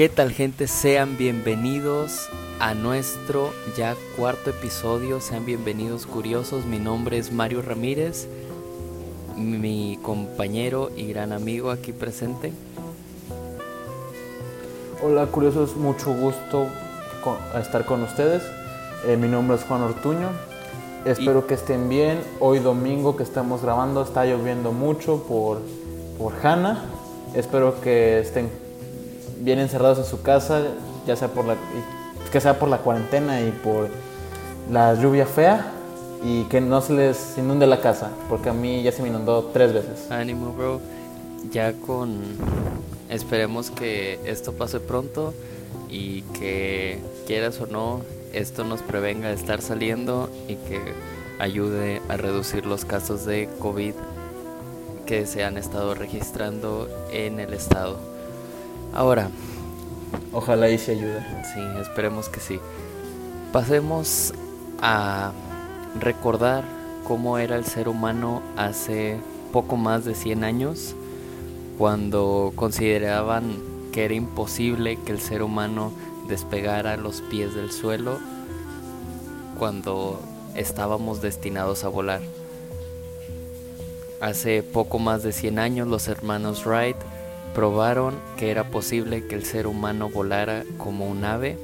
¿Qué tal gente? Sean bienvenidos a nuestro ya cuarto episodio. Sean bienvenidos curiosos. Mi nombre es Mario Ramírez, mi compañero y gran amigo aquí presente. Hola curiosos, mucho gusto estar con ustedes. Eh, mi nombre es Juan Ortuño. Espero que estén bien. Hoy domingo que estamos grabando está lloviendo mucho por, por Hanna. Espero que estén bien encerrados en su casa, ya sea por la, que sea por la cuarentena y por la lluvia fea y que no se les inunde la casa, porque a mí ya se me inundó tres veces. Ánimo, bro. Ya con... Esperemos que esto pase pronto y que quieras o no, esto nos prevenga de estar saliendo y que ayude a reducir los casos de COVID que se han estado registrando en el estado. Ahora. Ojalá y se ayude. Sí, esperemos que sí. Pasemos a recordar cómo era el ser humano hace poco más de 100 años, cuando consideraban que era imposible que el ser humano despegara los pies del suelo cuando estábamos destinados a volar. Hace poco más de 100 años los hermanos Wright probaron que era posible que el ser humano volara como un ave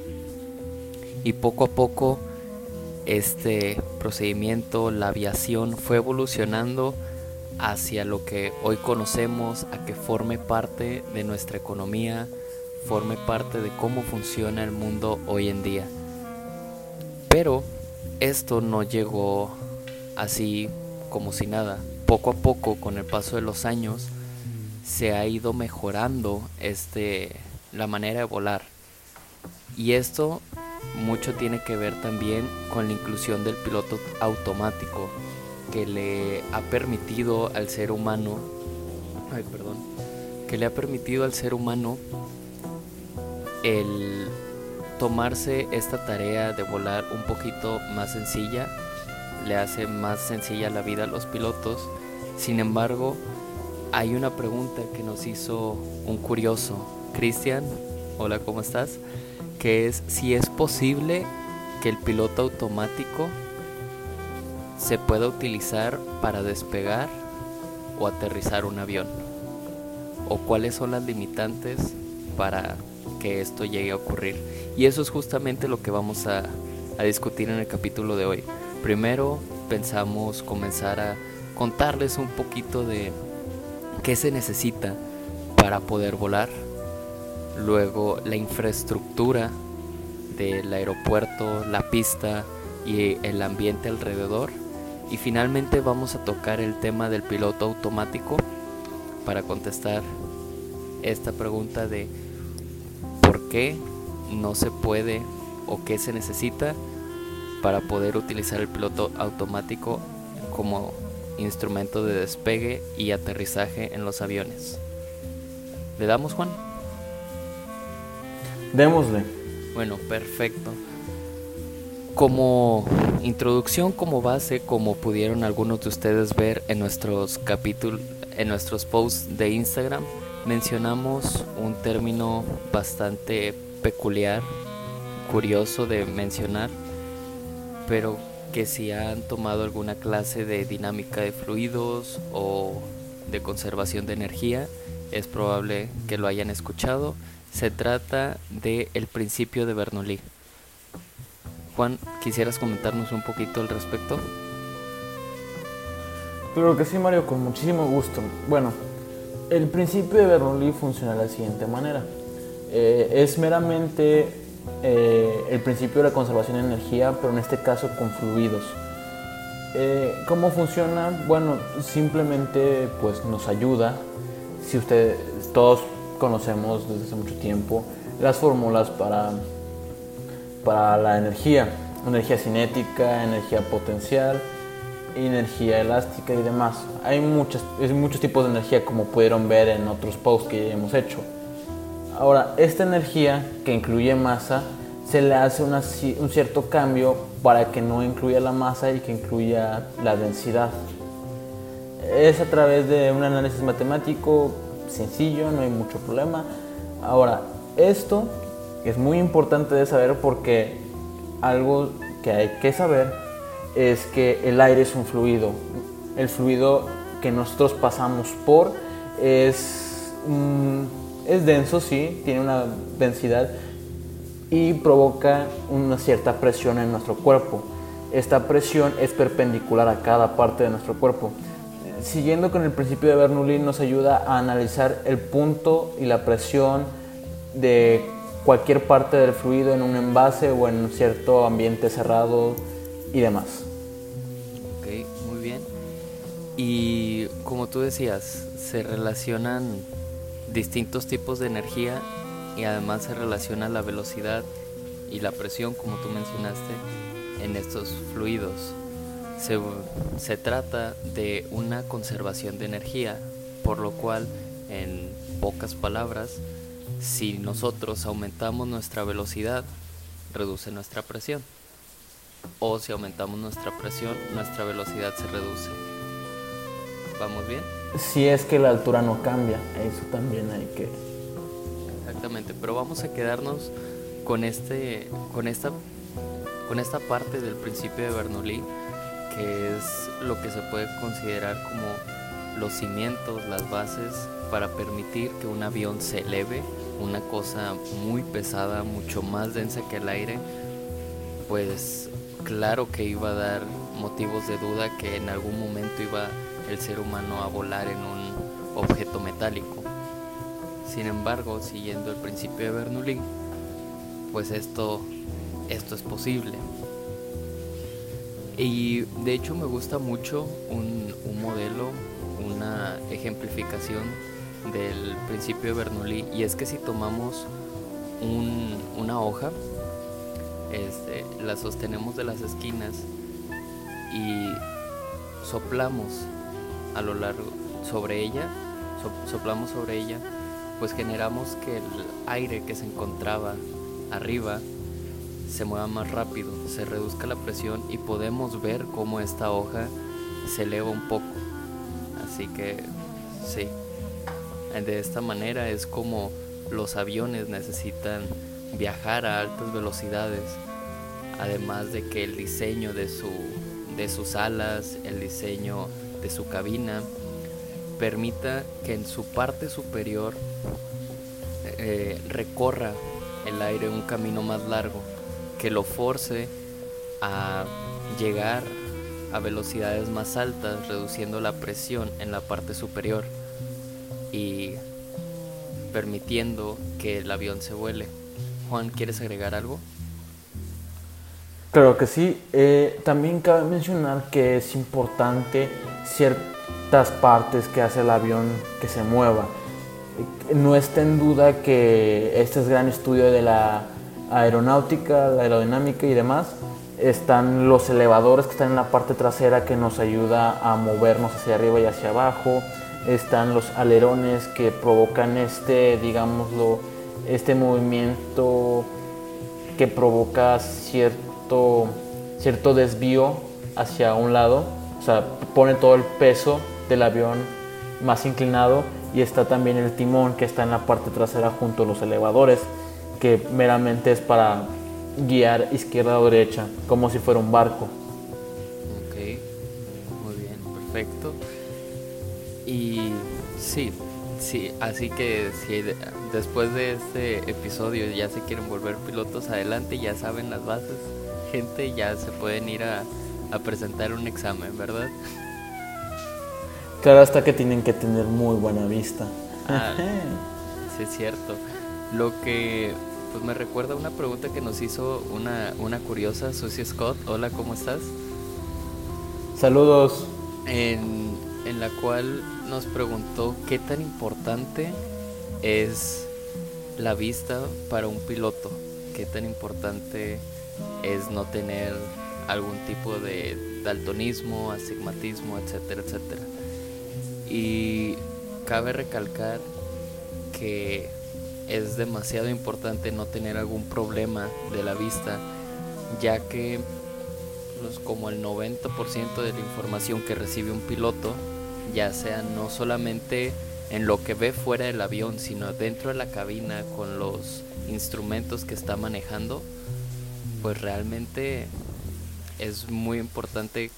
y poco a poco este procedimiento, la aviación, fue evolucionando hacia lo que hoy conocemos, a que forme parte de nuestra economía, forme parte de cómo funciona el mundo hoy en día. Pero esto no llegó así como si nada. Poco a poco, con el paso de los años, se ha ido mejorando este, la manera de volar. Y esto mucho tiene que ver también con la inclusión del piloto automático que le ha permitido al ser humano, ay, perdón, que le ha permitido al ser humano el tomarse esta tarea de volar un poquito más sencilla, le hace más sencilla la vida a los pilotos. Sin embargo, hay una pregunta que nos hizo un curioso, Cristian, hola, ¿cómo estás? Que es si es posible que el piloto automático se pueda utilizar para despegar o aterrizar un avión. O cuáles son las limitantes para que esto llegue a ocurrir. Y eso es justamente lo que vamos a, a discutir en el capítulo de hoy. Primero pensamos comenzar a contarles un poquito de qué se necesita para poder volar, luego la infraestructura del aeropuerto, la pista y el ambiente alrededor. Y finalmente vamos a tocar el tema del piloto automático para contestar esta pregunta de por qué no se puede o qué se necesita para poder utilizar el piloto automático como instrumento de despegue y aterrizaje en los aviones. ¿Le damos, Juan? Démosle. Bueno, perfecto. Como introducción, como base, como pudieron algunos de ustedes ver en nuestros capítulos, en nuestros posts de Instagram, mencionamos un término bastante peculiar, curioso de mencionar, pero que si han tomado alguna clase de dinámica de fluidos o de conservación de energía, es probable que lo hayan escuchado. Se trata de el principio de Bernoulli. Juan, ¿quisieras comentarnos un poquito al respecto? Claro que sí, Mario, con muchísimo gusto. Bueno, el principio de Bernoulli funciona de la siguiente manera. Eh, es meramente eh, el principio de la conservación de energía, pero en este caso con fluidos. Eh, ¿Cómo funciona? Bueno, simplemente pues nos ayuda. Si ustedes todos conocemos desde hace mucho tiempo las fórmulas para, para la energía, energía cinética, energía potencial, energía elástica y demás. Hay muchos, muchos tipos de energía como pudieron ver en otros posts que hemos hecho. Ahora, esta energía que incluye masa, se le hace un cierto cambio para que no incluya la masa y que incluya la densidad. Es a través de un análisis matemático sencillo, no hay mucho problema. Ahora, esto es muy importante de saber porque algo que hay que saber es que el aire es un fluido. El fluido que nosotros pasamos por es, es denso, sí, tiene una densidad y provoca una cierta presión en nuestro cuerpo. Esta presión es perpendicular a cada parte de nuestro cuerpo. Siguiendo con el principio de Bernoulli nos ayuda a analizar el punto y la presión de cualquier parte del fluido en un envase o en un cierto ambiente cerrado y demás. Ok, muy bien. Y como tú decías, se relacionan distintos tipos de energía y además se relaciona la velocidad y la presión, como tú mencionaste, en estos fluidos. Se, se, trata de una conservación de energía, por lo cual, en pocas palabras, si nosotros aumentamos nuestra velocidad, reduce nuestra presión. O si aumentamos nuestra presión, nuestra velocidad se reduce. ¿Vamos bien? Si es que la altura no cambia, eso también hay que Exactamente, pero vamos a quedarnos con este, con esta, con esta parte del principio de Bernoulli, que es lo que se puede considerar como los cimientos, las bases para permitir que un avión se eleve, una cosa muy pesada, mucho más densa que el aire, pues claro que iba a dar motivos de duda que en algún momento iba el ser humano a volar en un objeto metálico. Sin embargo, siguiendo el principio de Bernoulli, pues esto, esto es posible. Y de hecho me gusta mucho un, modelo, una ejemplificación del principio de Bernoulli, y es que si tomamos una hoja, este, la sostenemos de las esquinas y soplamos a lo largo sobre ella, soplamos sobre ella pues generamos que el aire que se encontraba arriba se mueva más rápido, se reduzca la presión y podemos ver cómo esta hoja se eleva un poco. Así que sí, de esta manera es como los aviones necesitan viajar a altas velocidades, además de que el diseño de, su, de sus alas, el diseño de su cabina, permita que en su parte superior eh, recorra el aire un camino más largo, que lo force a llegar a velocidades más altas, reduciendo la presión en la parte superior y permitiendo que el avión se vuele. Juan, ¿quieres agregar algo? Claro que sí. Eh, también cabe mencionar que es importante ciertas partes que hace el avión que se mueva no está en duda que este es gran estudio de la aeronáutica, la aerodinámica y demás. Están los elevadores que están en la parte trasera que nos ayuda a movernos hacia arriba y hacia abajo. Están los alerones que provocan este, digámoslo, este movimiento que provoca cierto, cierto desvío hacia un lado. Pone todo el peso del avión más inclinado y está también el timón que está en la parte trasera junto a los elevadores que meramente es para guiar izquierda o derecha como si fuera un barco. Ok, muy bien, perfecto. Y sí, sí, así que si después de este episodio ya se quieren volver pilotos adelante, ya saben las bases, gente, ya se pueden ir a, a presentar un examen, ¿verdad? Claro, hasta que tienen que tener muy buena vista. Ah, sí, es cierto. Lo que pues me recuerda una pregunta que nos hizo una, una curiosa, Susie Scott. Hola, ¿cómo estás? Saludos. En, en la cual nos preguntó qué tan importante es la vista para un piloto. Qué tan importante es no tener algún tipo de daltonismo, astigmatismo, etcétera, etcétera. Y cabe recalcar que es demasiado importante no tener algún problema de la vista, ya que como el 90% de la información que recibe un piloto ya sea no solamente en lo que ve fuera del avión, sino dentro de la cabina con los instrumentos que está manejando, pues realmente es muy importante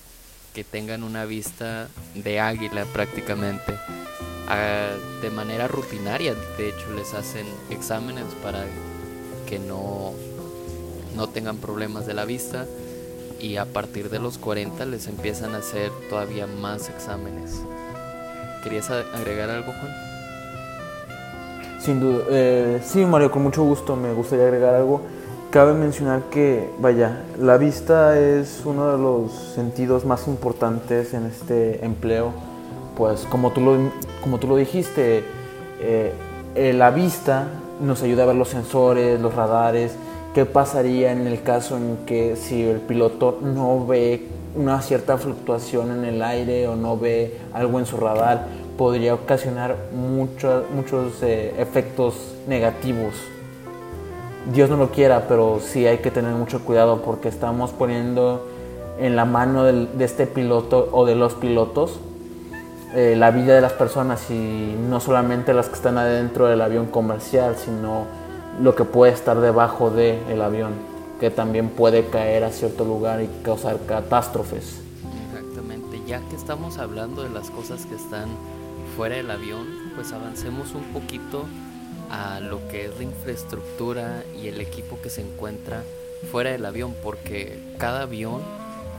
que tengan una vista de águila prácticamente. Ah, de manera rutinaria, de hecho, les hacen exámenes para que no, no tengan problemas de la vista y a partir de los 40 les empiezan a hacer todavía más exámenes. ¿Querías agregar algo, Juan? Sin duda. Eh, sí, Mario, con mucho gusto me gustaría agregar algo. Cabe mencionar que, vaya, la vista es uno de los sentidos más importantes en este empleo. Pues como tú lo, como tú lo dijiste, eh, eh, la vista nos ayuda a ver los sensores, los radares. ¿Qué pasaría en el caso en que si el piloto no ve una cierta fluctuación en el aire o no ve algo en su radar? Podría ocasionar muchos muchos eh, efectos negativos. Dios no lo quiera, pero sí hay que tener mucho cuidado porque estamos poniendo en la mano de este piloto o de los pilotos eh, la vida de las personas y no solamente las que están adentro del avión comercial, sino lo que puede estar debajo del avión, que también puede caer a cierto lugar y causar catástrofes. Exactamente, ya que estamos hablando de las cosas que están fuera del avión, pues avancemos un poquito a lo que es la infraestructura y el equipo que se encuentra fuera del avión, porque cada avión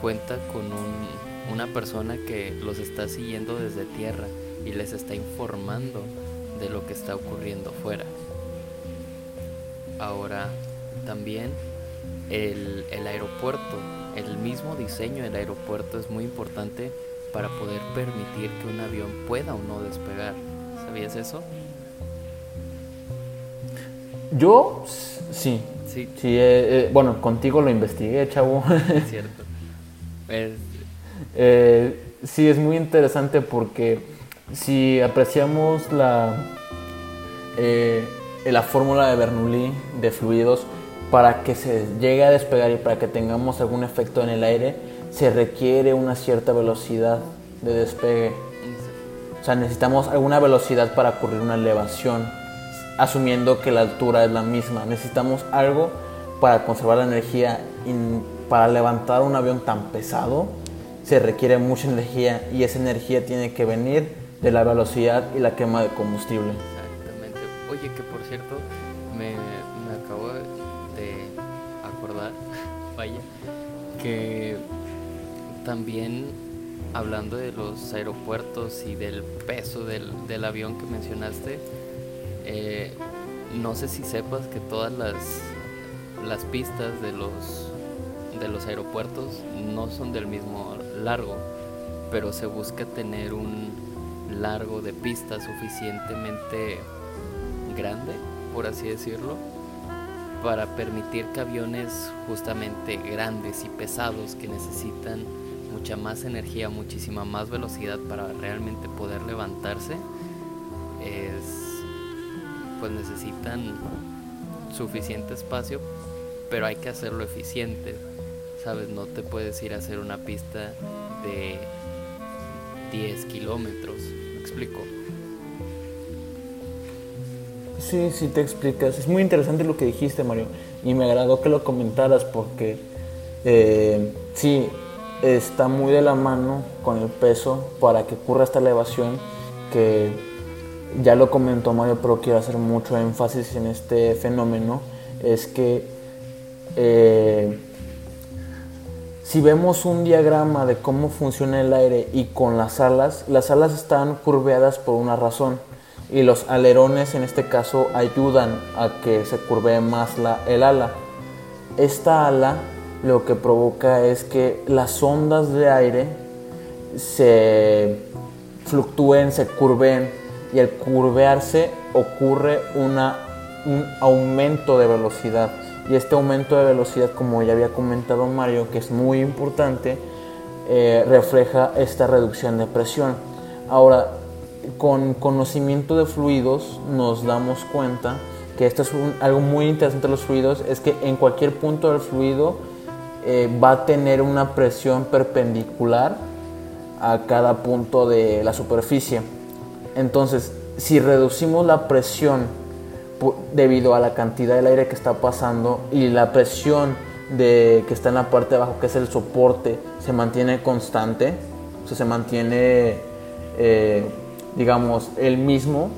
cuenta con un una persona que los está siguiendo desde tierra y les está informando de lo que está ocurriendo fuera. Ahora, también el, aeropuerto, el mismo diseño del aeropuerto es muy importante para poder permitir que un avión pueda o no despegar. ¿Sabías eso? Yo sí. Sí. sí eh, eh, bueno, contigo lo investigué, chavo. Es cierto. Eh, sí, es muy interesante porque si apreciamos la, eh, la fórmula de Bernoulli de fluidos, para que se llegue a despegar y para que tengamos algún efecto en el aire, se requiere una cierta velocidad de despegue. O sea, necesitamos alguna velocidad para ocurrir una elevación, asumiendo que la altura es la misma. Necesitamos algo para conservar la energía para levantar un avión tan pesado se requiere mucha energía y esa energía tiene que venir de la velocidad y la quema de combustible. Exactamente. Oye, que por cierto, me, me acabo de acordar, vaya, que también hablando de los aeropuertos y del peso del, del avión que mencionaste, eh, no sé si sepas que todas las, las pistas de los de los aeropuertos no son del mismo largo, pero se busca tener un largo de pista suficientemente grande, por así decirlo, para permitir que aviones justamente grandes y pesados que necesitan mucha más energía, muchísima más velocidad para realmente poder levantarse, es, pues necesitan suficiente espacio, pero hay que hacerlo eficiente. ¿sabes? No te puedes ir a hacer una pista de 10 kilómetros, ¿me explico? Sí, sí te explicas. Es muy interesante lo que dijiste, Mario. Y me agradó que lo comentaras porque eh, sí, está muy de la mano con el peso para que ocurra esta elevación que ya lo comentó Mario, pero quiero hacer mucho énfasis en este fenómeno. Es que eh, si vemos un diagrama de cómo funciona el aire y con las alas, las alas están curveadas por una razón y los alerones en este caso ayudan a que se curvee más el ala. Esta ala lo que provoca es que las ondas de aire se fluctúen, se curveen y al curvearse ocurre un aumento de velocidad y este aumento de velocidad, como ya había comentado Mario, que es muy importante, eh, refleja esta reducción de presión. Ahora, con conocimiento de fluidos nos damos cuenta que esto es algo muy interesante de los fluidos, es que en cualquier punto del fluido eh, va a tener una presión perpendicular a cada punto de la superficie. Entonces, si reducimos la presión debido a la cantidad del aire que está pasando y la presión de, que está en la parte de abajo, que es el soporte, se mantiene constante, o sea, se mantiene, eh, digamos, el mismo,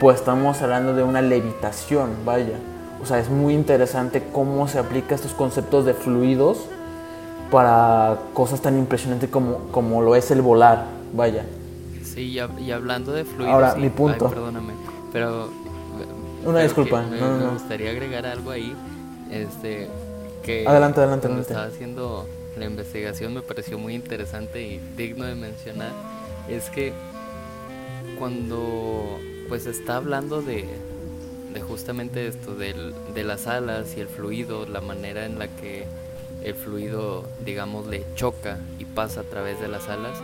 pues estamos hablando de una levitación, vaya. O sea, es muy interesante cómo se aplica estos conceptos de fluidos para cosas tan impresionantes como, como lo es el volar, vaya. Sí, y, hablando de fluidos... Ahora, mi punto. perdóname, pero... Una disculpa. Me, gustaría agregar algo ahí, este, que... Adelante, adelante, adelante. estaba haciendo la investigación me pareció muy interesante y digno de mencionar, es que cuando pues está hablando de, de justamente esto, de las alas y el fluido, la manera en la que el fluido, digamos, le choca y pasa a través de las alas,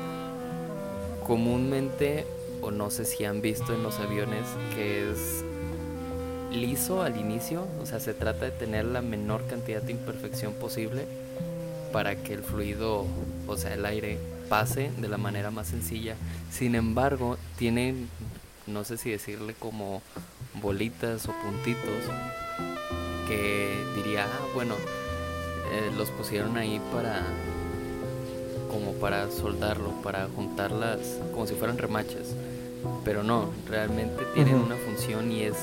comúnmente, o no sé si han visto en los aviones, que es liso al inicio, o sea, se trata de tener la menor cantidad de imperfección posible para que el fluido, o sea, el aire pase de la manera más sencilla. Sin embargo, tienen, no sé si decirle como bolitas o puntitos, que diría, ah, bueno, eh, los pusieron ahí para como para soldarlo, para juntarlas como si fueran remachas. Pero no, realmente tienen una función y es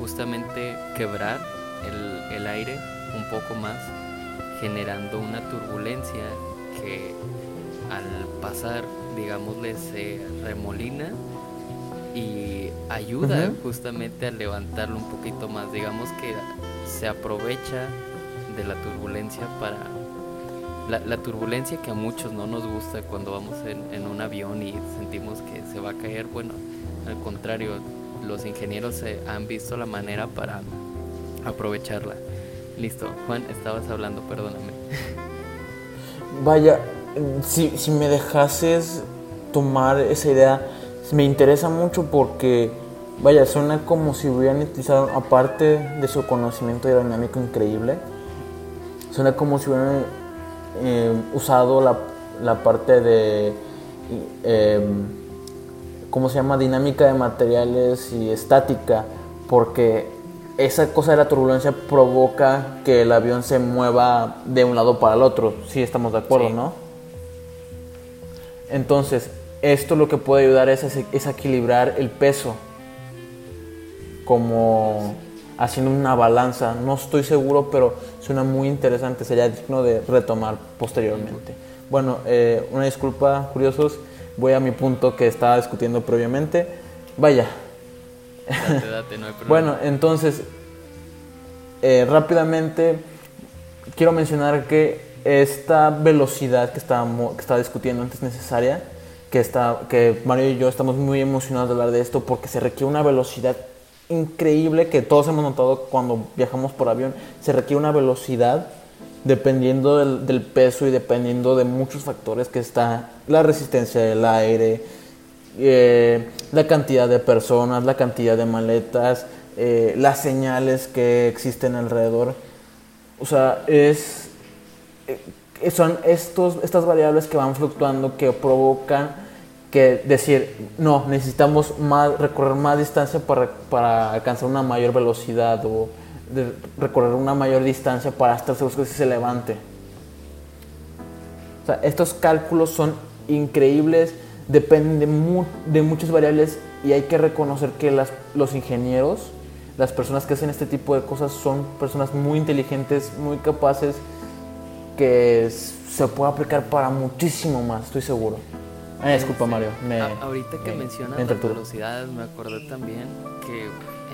justamente quebrar el, el aire un poco más, generando una turbulencia que al pasar, digámosle, se remolina y ayuda justamente a levantarlo un poquito más. Digamos que se aprovecha de la turbulencia para... La, turbulencia que a muchos no nos gusta cuando vamos en, un avión y sentimos que se va a caer. Bueno, al contrario, los ingenieros se han visto la manera para aprovecharla. Listo, Juan, estabas hablando, perdóname. Vaya, si, si me dejases tomar esa idea, me interesa mucho porque, vaya, suena como si hubieran utilizado, aparte de su conocimiento aerodinámico increíble, suena como si hubieran eh, usado la, la, parte de, eh, ¿cómo se llama? Dinámica de materiales y estática, porque esa cosa de la turbulencia provoca que el avión se mueva de un lado para el otro, si estamos de acuerdo, ¿no? Entonces, esto lo que puede ayudar es, es, equilibrar el peso, como haciendo una balanza. No estoy seguro, pero suena muy interesante. Sería digno de retomar posteriormente. Bueno, eh, una disculpa, curiosos. Voy a mi punto que estaba discutiendo previamente. Vaya. Date, date, no hay problema. bueno, entonces, eh, rápidamente quiero mencionar que esta velocidad que estábamos que estaba discutiendo antes es necesaria que, está, que Mario y yo estamos muy emocionados de hablar de esto porque se requiere una velocidad increíble que todos hemos notado cuando viajamos por avión. Se requiere una velocidad dependiendo del, peso y dependiendo de muchos factores que está la resistencia del aire, eh, la cantidad de personas, la cantidad de maletas, eh, las señales que existen alrededor. O sea, es, eh, son estos, estas variables que van fluctuando que provocan que decir, no, necesitamos más, recorrer más distancia para, para alcanzar una mayor velocidad o recorrer una mayor distancia para estar seguros que se levante. O sea, estos cálculos son increíbles, dependen de, de, muchas variables y hay que reconocer que las, los ingenieros, las personas que hacen este tipo de cosas son personas muy inteligentes, muy capaces, que se puede aplicar para muchísimo más, estoy seguro. Ah, disculpa, Mario. ahorita que mencionas las velocidades, me acordé también que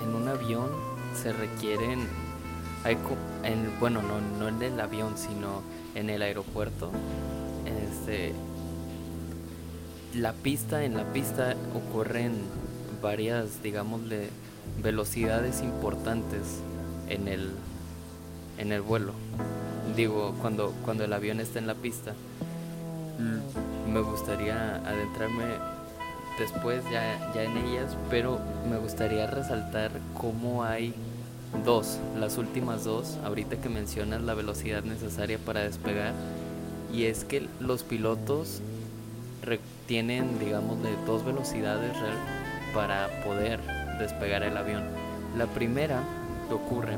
en un avión se requieren. Hay, en, bueno, no, no en el avión, sino en el aeropuerto. Este, la pista, en la pista ocurren varias, digamos, velocidades importantes en el, en el vuelo. Digo, cuando, cuando el avión está en la pista me gustaría adentrarme después ya, ya en ellas, pero me gustaría resaltar cómo hay dos, las últimas dos, ahorita que mencionas la velocidad necesaria para despegar, y es que los pilotos tienen, digamos, de dos velocidades para poder despegar el avión. La primera que ocurre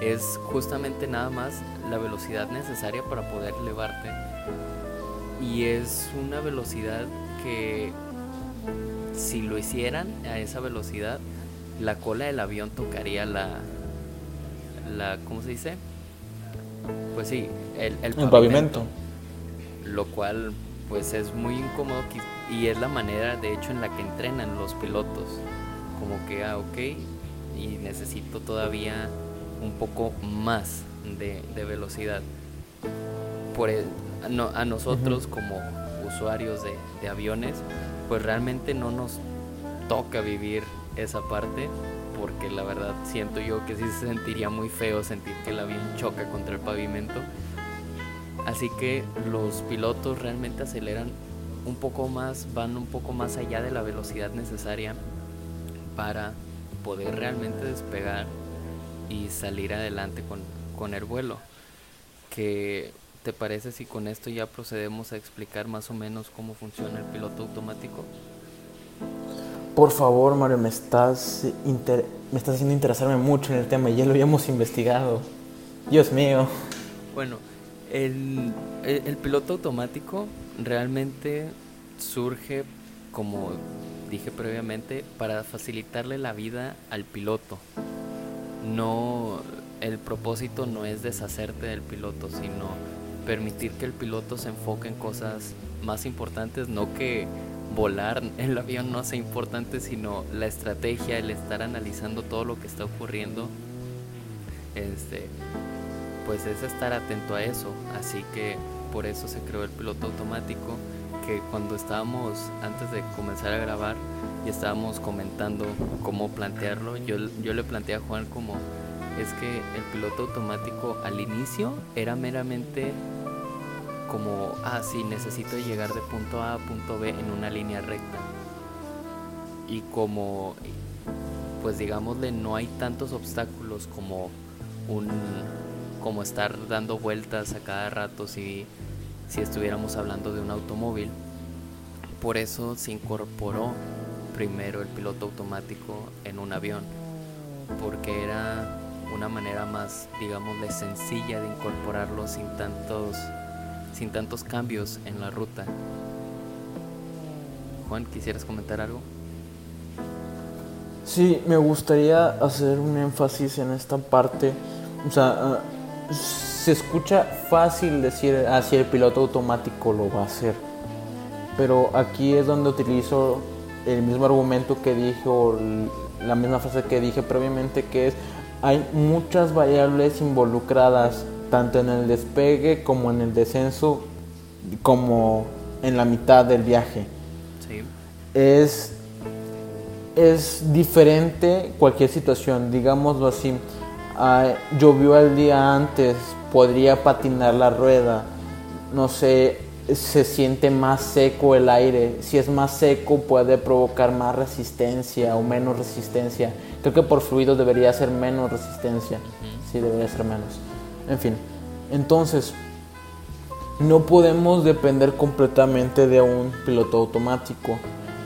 es justamente nada más la velocidad necesaria para poder elevarte y es una velocidad que si lo hicieran a esa velocidad la cola del avión tocaría la la ¿cómo se dice? Pues sí, el, el, pavimento, Lo cual pues es muy incómodo y es la manera de hecho en la que entrenan los pilotos. Como que, ah, ok, y necesito todavía un poco más de, velocidad. Por a nosotros como usuarios de, aviones, pues realmente no nos toca vivir esa parte porque la verdad siento yo que sí se sentiría muy feo sentir que el avión choca contra el pavimento. Así que los pilotos realmente aceleran un poco más, van un poco más allá de la velocidad necesaria para poder realmente despegar y salir adelante con, con el vuelo. ¿Qué te parece si con esto ya procedemos a explicar más o menos cómo funciona el piloto automático? Por favor, Mario, me estás, me estás haciendo interesarme mucho en el tema, ya lo habíamos investigado. Dios mío. Bueno, el, el, piloto automático realmente surge, como dije previamente, para facilitarle la vida al piloto. No, el propósito no es deshacerte del piloto, sino permitir que el piloto se enfoque en cosas más importantes, no que volar el avión no sea importante, sino la estrategia, el estar analizando todo lo que está ocurriendo. Este, pues es estar atento a eso. Así que por eso se creó el piloto automático, que cuando estábamos, antes de comenzar a grabar, y estábamos comentando cómo plantearlo, yo, yo le planteé a Juan como, es que el piloto automático al inicio era meramente como, ah, sí, necesito llegar de punto A a punto B en una línea recta. Y como, pues digámosle, no hay tantos obstáculos como un como estar dando vueltas a cada rato si, si estuviéramos hablando de un automóvil. Por eso se incorporó primero el piloto automático en un avión, porque era una manera más, digamos, sencilla de incorporarlo sin tantos, sin tantos cambios en la ruta. Juan, ¿quisieras comentar algo? Sí, me gustaría hacer un énfasis en esta parte. O sea, ah, se escucha fácil decir, así ah, el piloto automático lo va a hacer. Pero aquí es donde utilizo el mismo argumento que dije o la misma frase que dije previamente, que es, hay muchas variables involucradas, tanto en el despegue como en el descenso, como en la mitad del viaje. Es, es diferente cualquier situación, digámoslo así llovió el día antes, podría patinar la rueda, no sé, se siente más seco el aire, si es más seco puede provocar más resistencia o menos resistencia. Creo que por fluido debería ser menos resistencia, sí debería ser menos. En fin, entonces no podemos depender completamente de un piloto automático.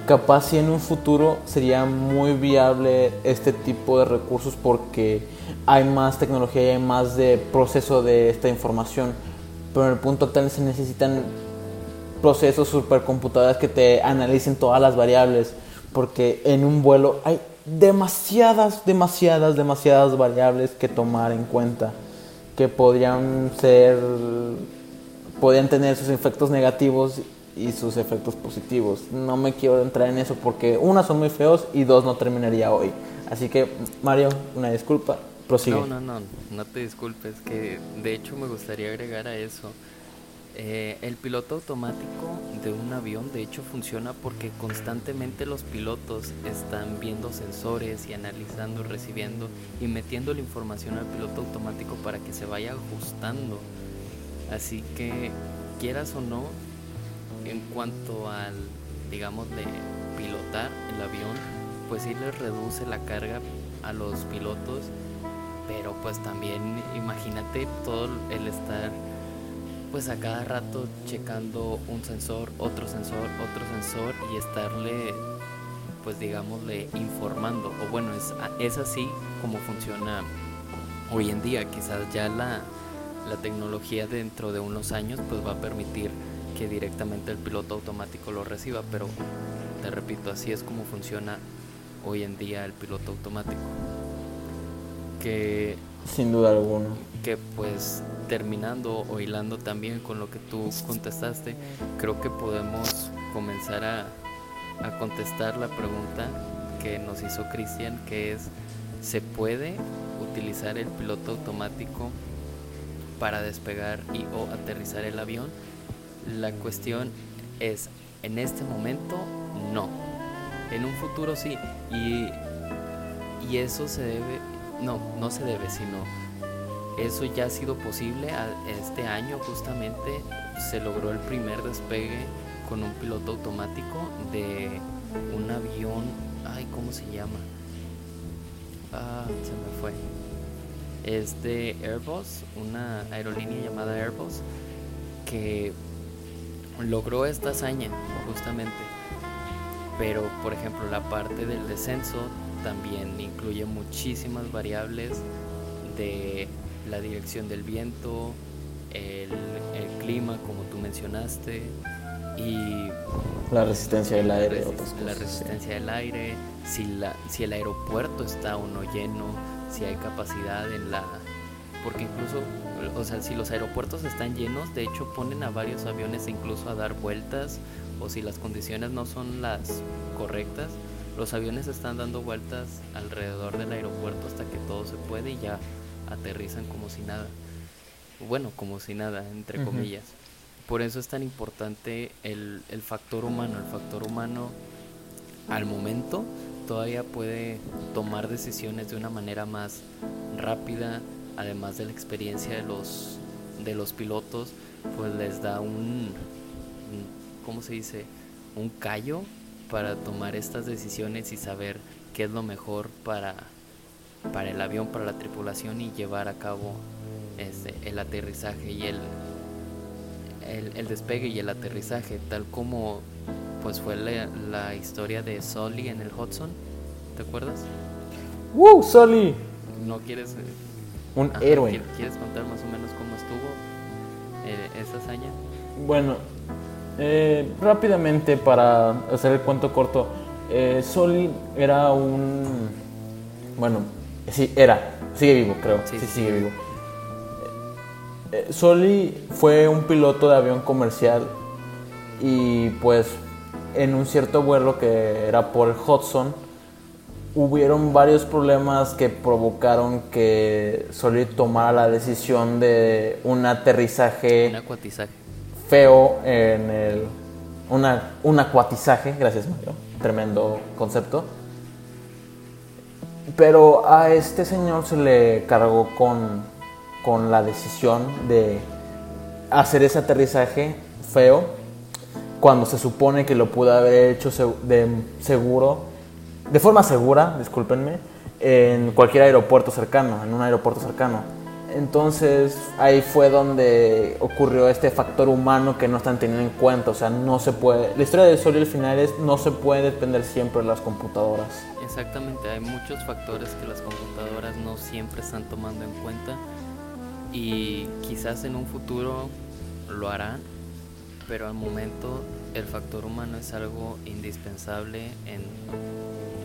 Capaz si en un futuro sería muy viable este tipo de recursos porque hay más tecnología y hay más de proceso de esta información. Pero en el punto tal se necesitan procesos supercomputadoras que te analicen todas las variables. Porque en un vuelo hay demasiadas, demasiadas, demasiadas variables que tomar en cuenta. Que podrían ser, podrían tener sus efectos negativos y sus efectos positivos. No me quiero entrar en eso porque una son muy feos y dos no terminaría hoy. Así que Mario, una disculpa, no, no, no, no te disculpes, que de hecho me gustaría agregar a eso. Eh, el piloto automático de un avión de hecho funciona porque constantemente los pilotos están viendo sensores y analizando, recibiendo y metiendo la información al piloto automático para que se vaya ajustando. Así que quieras o no, en cuanto al, digamos, de pilotar el avión, pues sí les reduce la carga a los pilotos pero pues también imagínate todo el estar pues a cada rato checando un sensor, otro sensor, otro sensor y estarle pues digámosle informando. O bueno es, es así como funciona hoy en día. Quizás ya la, la tecnología dentro de unos años pues va a permitir que directamente el piloto automático lo reciba pero te repito así es como funciona hoy en día el piloto automático que sin duda alguna que pues terminando o hilando también con lo que tú contestaste creo que podemos comenzar a a contestar la pregunta que nos hizo Cristian, que es, ¿se puede utilizar el piloto automático para despegar y o aterrizar el avión? La cuestión es, en este momento, no. En un futuro sí. Y, y eso se debe, no, no se debe, sino eso ya ha sido posible. Este año justamente se logró el primer despegue con un piloto automático de un avión, ay, ¿cómo se llama? Ah, se me fue. Es de Airbus, una aerolínea llamada Airbus, que logró esta hazaña justamente. Pero, por ejemplo, la parte del descenso también incluye muchísimas variables de la dirección del viento, el, el clima, como tú mencionaste, y la resistencia del aire, la resistencia del aire, si la si el aeropuerto está o no lleno, si hay capacidad en la porque incluso o sea, si los aeropuertos están llenos, de hecho ponen a varios aviones incluso a dar vueltas o si las condiciones no son las correctas, los aviones están dando vueltas alrededor del aeropuerto hasta que todo se puede y ya aterrizan como si nada. Bueno, como si nada, entre comillas. Por eso es tan importante el, el factor humano. El factor humano al momento todavía puede tomar decisiones de una manera más rápida, además de la experiencia de los, de los pilotos, pues les da un, ¿cómo se dice? Un callo para tomar estas decisiones y saber qué es lo mejor para, para el avión, para la tripulación y llevar a cabo este, el aterrizaje y el, el, despegue y el aterrizaje, tal como pues fue la, historia de Sully en el Hudson, ¿te acuerdas? ¡Woo, Sully! ¿No quieres... Eh, Un héroe. ¿Quieres contar más o menos cómo estuvo eh, esa hazaña? Bueno, eh, rápidamente para hacer el cuento corto, eh, era un... Bueno, sí, era, sigue vivo creo, sí sigue vivo. Eh, Soli fue un piloto de avión comercial y pues en un cierto vuelo que era por el Hudson hubieron varios problemas que provocaron que Soli tomara la decisión de un aterrizaje feo en el una, un acuatizaje, gracias Mario, tremendo concepto. Pero a este señor se le cargó con con la decisión de hacer ese aterrizaje feo cuando se supone que lo pudo haber hecho de seguro, de forma segura, discúlpenme, en cualquier aeropuerto cercano, en un aeropuerto cercano. Entonces ahí fue donde ocurrió este factor humano que no están teniendo en cuenta, o sea, no se puede, la historia del sol y el final es no se puede depender siempre de las computadoras. Exactamente, hay muchos factores que las computadoras no siempre están tomando en cuenta y quizás en un futuro lo harán, pero al momento el factor humano es algo indispensable en,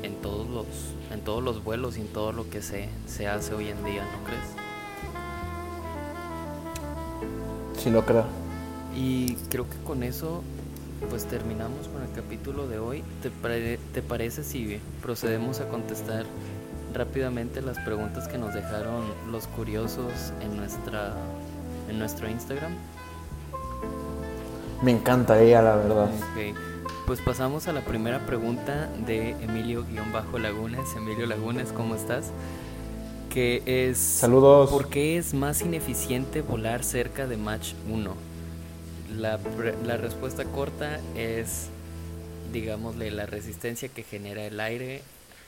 en, todos, los, en todos los vuelos y en todo lo que se, se hace hoy en día, ¿no crees? Sí, lo creo. Y creo que con eso pues terminamos con el capítulo de hoy. ¿Te, ¿Te parece si procedemos a contestar rápidamente las preguntas que nos dejaron los curiosos en nuestra en nuestro Instagram. Me encantaría, la verdad. Pues pasamos a la primera pregunta de Emilio-Lagunes. Emilio Lagunes, ¿cómo estás? Que es... Saludos. ¿Por qué es más ineficiente volar cerca de Match 1? La, la respuesta corta es, digámosle, la resistencia que genera el aire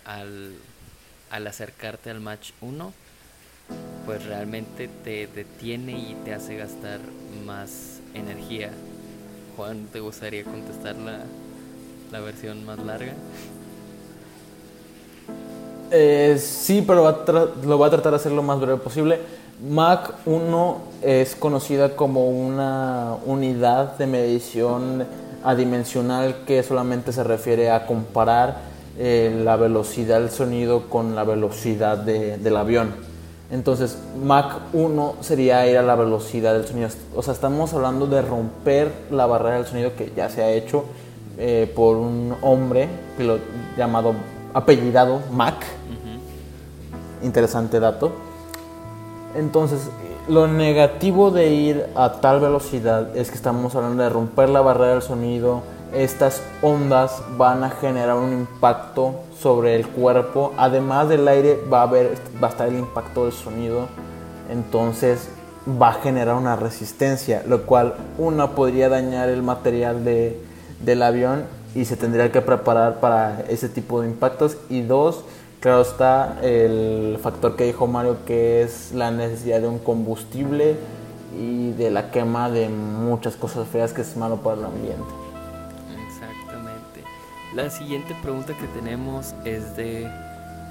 al al acercarte al match 1, pues realmente te detiene y te hace gastar más energía. Juan, ¿te gustaría contestar la, la versión más larga? Eh, sí, pero lo va a tratar de hacer lo más breve posible. Mach 1 es conocida como una unidad de medición adimensional que solamente se refiere a comparar eh, la velocidad del sonido con la velocidad del avión. Entonces, Mach 1 sería ir a la velocidad del sonido. O sea, estamos hablando de romper la barrera del sonido que ya se ha hecho eh, por un hombre llamado, apellidado Mach. Interesante dato. Entonces, lo negativo de ir a tal velocidad es que estamos hablando de romper la barrera del sonido. Estas ondas van a generar un impacto sobre el cuerpo. Además del aire va a, haber, va a estar el impacto del sonido. Entonces va a generar una resistencia, lo cual una podría dañar el material de, del avión y se tendría que preparar para ese tipo de impactos. Y dos, Claro está el factor que dijo Mario, que es la necesidad de un combustible y de la quema de muchas cosas feas que es malo para el ambiente. Exactamente. La siguiente pregunta que tenemos es de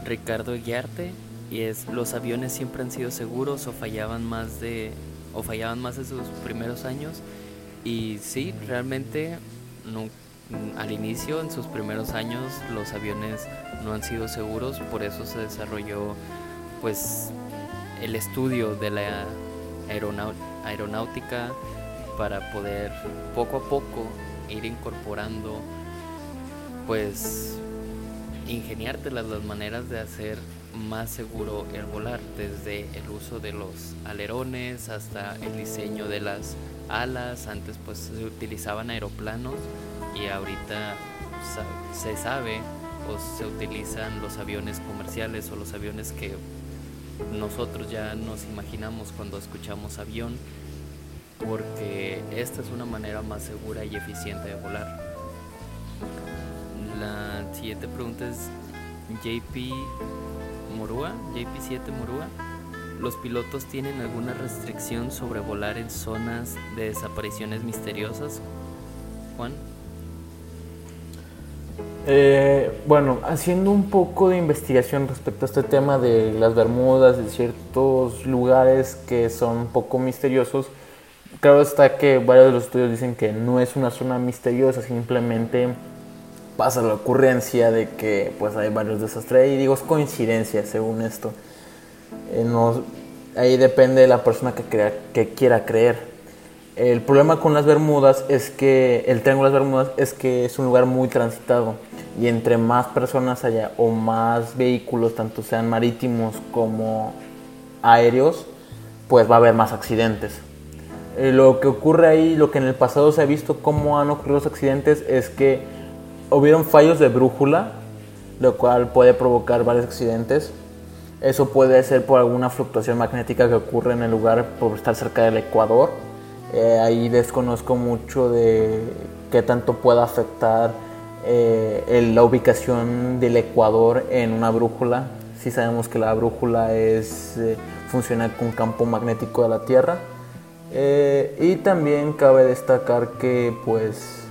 Ricardo Guiarte y es ¿los aviones siempre han sido seguros o fallaban más de o fallaban más en sus primeros años? Y sí, realmente nunca al inicio, en sus primeros años, los aviones no han sido seguros, por eso se desarrolló pues el estudio de la aeronáutica para poder poco a poco ir incorporando pues ingeniarte las maneras de hacer más seguro el volar, desde el uso de los alerones hasta el diseño de las alas, antes pues se utilizaban aeroplanos y ahorita se sabe o se utilizan los aviones comerciales o los aviones que nosotros ya nos imaginamos cuando escuchamos avión porque esta es una manera más segura y eficiente de volar. La siguiente pregunta es JP Morúa, JP7 Morúa. ¿Los pilotos tienen alguna restricción sobre volar en zonas de desapariciones misteriosas? Juan. Eh, bueno, haciendo un poco de investigación respecto a este tema de las Bermudas, de ciertos lugares que son un poco misteriosos, claro está que varios de los estudios dicen que no es una zona misteriosa, simplemente pasa la ocurrencia de que pues hay varios desastres y digo es coincidencia según esto. Eh, ahí depende de la persona que, crea, que quiera creer. El problema con las Bermudas es que el Triángulo de las Bermudas es que es un lugar muy transitado y entre más personas haya o más vehículos, tanto sean marítimos como aéreos, pues va a haber más accidentes. Eh, lo que ocurre ahí, lo que en el pasado se ha visto cómo han ocurrido los accidentes es que hubieron fallos de brújula, lo cual puede provocar varios accidentes. Eso puede ser por alguna fluctuación magnética que ocurre en el lugar por estar cerca del Ecuador eh, ahí desconozco mucho de qué tanto pueda afectar eh, la ubicación del Ecuador en una brújula. Si sabemos que la brújula es eh, funciona con campo magnético de la Tierra. y también cabe destacar que pues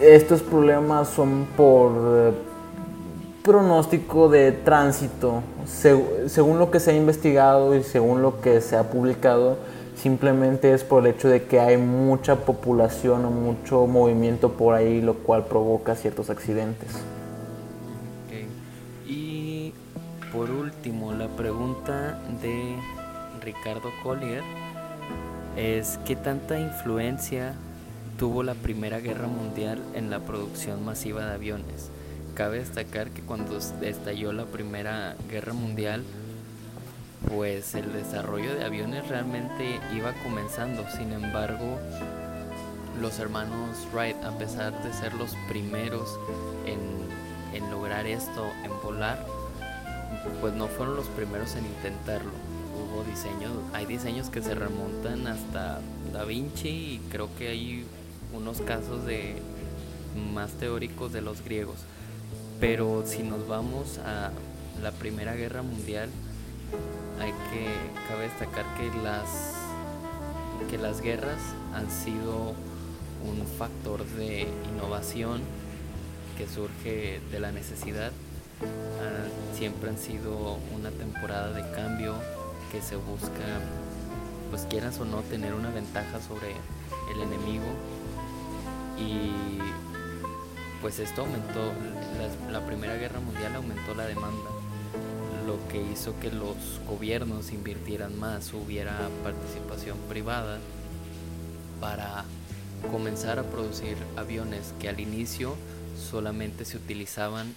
estos problemas son por pronóstico de tránsito. según lo que se ha investigado y según lo que se ha publicado, simplemente es por el hecho de que hay mucha población o mucho movimiento por ahí, lo cual provoca ciertos accidentes. Y por último, la pregunta de Ricardo Collier es ¿qué tanta influencia tuvo la Primera Guerra Mundial en la producción masiva de aviones? Cabe destacar que cuando estalló la Primera Guerra Mundial, pues el desarrollo de aviones realmente iba comenzando. Sin embargo, los hermanos Wright, a pesar de ser los primeros en, lograr esto, en volar, pues no fueron los primeros en intentarlo. Hubo diseños, hay diseños que se remontan hasta Da Vinci y creo que hay unos casos de más teóricos de los griegos. Pero si nos vamos a la Primera Guerra Mundial, hay que cabe destacar que las que las guerras han sido un factor de innovación que surge de la necesidad. Ah, siempre han sido una temporada de cambio que se busca, pues quieras o no, tener una ventaja sobre el enemigo y pues esto aumentó, la, Primera Guerra Mundial aumentó la demanda, lo que hizo que los gobiernos invirtieran más, hubiera participación privada para comenzar a producir aviones que al inicio solamente se utilizaban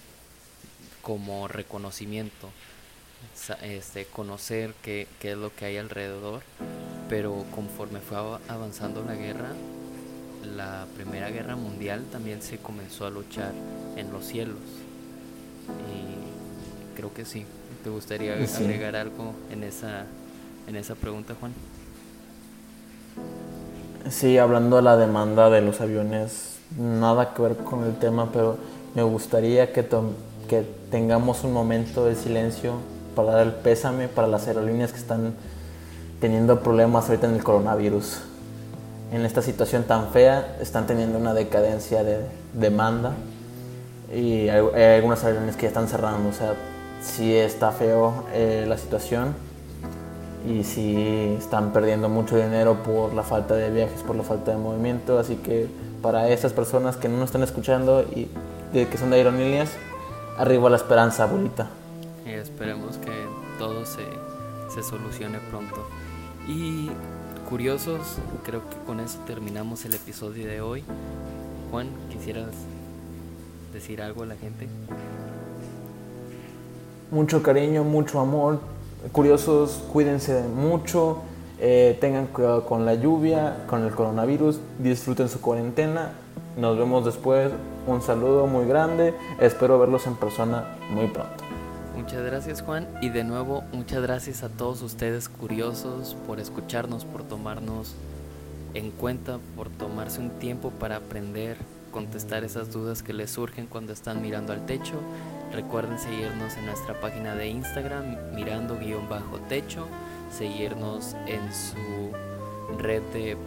como reconocimiento, este, conocer qué, qué es lo que hay alrededor, pero conforme fue avanzando la guerra, la Primera Guerra Mundial también se comenzó a luchar en los cielos. Y creo que sí. ¿Te gustaría agregar algo en esa, en esa pregunta, Juan? Sí, hablando de la demanda de los aviones, nada que ver con el tema, pero me gustaría que, que tengamos un momento de silencio para dar el pésame para las aerolíneas que están teniendo problemas ahorita en el coronavirus en esta situación tan fea están teniendo una decadencia de demanda y hay, algunas aerolíneas que ya están cerrando, o sea, sí está feo eh, la situación y sí están perdiendo mucho dinero por la falta de viajes, por la falta de movimiento, así que para esas personas que no nos están escuchando y de que son de aerolíneas, arriba la esperanza, abuelita. Y esperemos que todo se, se solucione pronto. Y curiosos, creo que con eso terminamos el episodio de hoy. Juan, ¿quisieras decir algo a la gente? Mucho cariño, mucho amor. Curiosos, cuídense mucho. Eh, tengan cuidado con la lluvia, con el coronavirus. Disfruten su cuarentena. Nos vemos después. Un saludo muy grande. Espero verlos en persona muy pronto. Muchas gracias Juan y de nuevo muchas gracias a todos ustedes curiosos por escucharnos, por tomarnos en cuenta, por tomarse un tiempo para aprender, contestar esas dudas que les surgen cuando están mirando al techo. Recuerden seguirnos en nuestra página de Instagram mirando guion bajo techo, seguirnos en su red de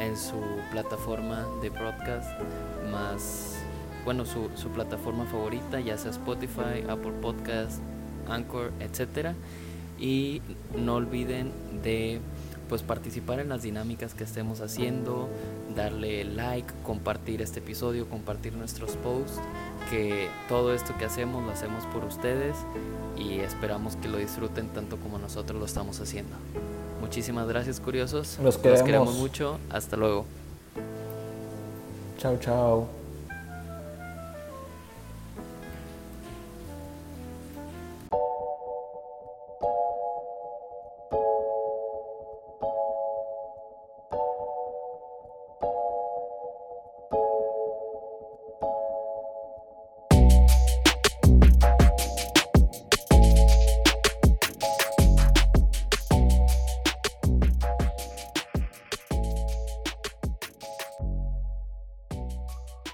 en su plataforma de broadcast más bueno, su, su plataforma favorita, ya sea Spotify, Apple Podcast, Anchor, etcétera. Y no olviden de pues participar en las dinámicas que estemos haciendo, darle like, compartir este episodio, compartir nuestros posts, que todo esto que hacemos lo hacemos por ustedes y esperamos que lo disfruten tanto como nosotros lo estamos haciendo. Muchísimas gracias curiosos. Los queremos, Los queremos mucho. Hasta luego. Chao, chao.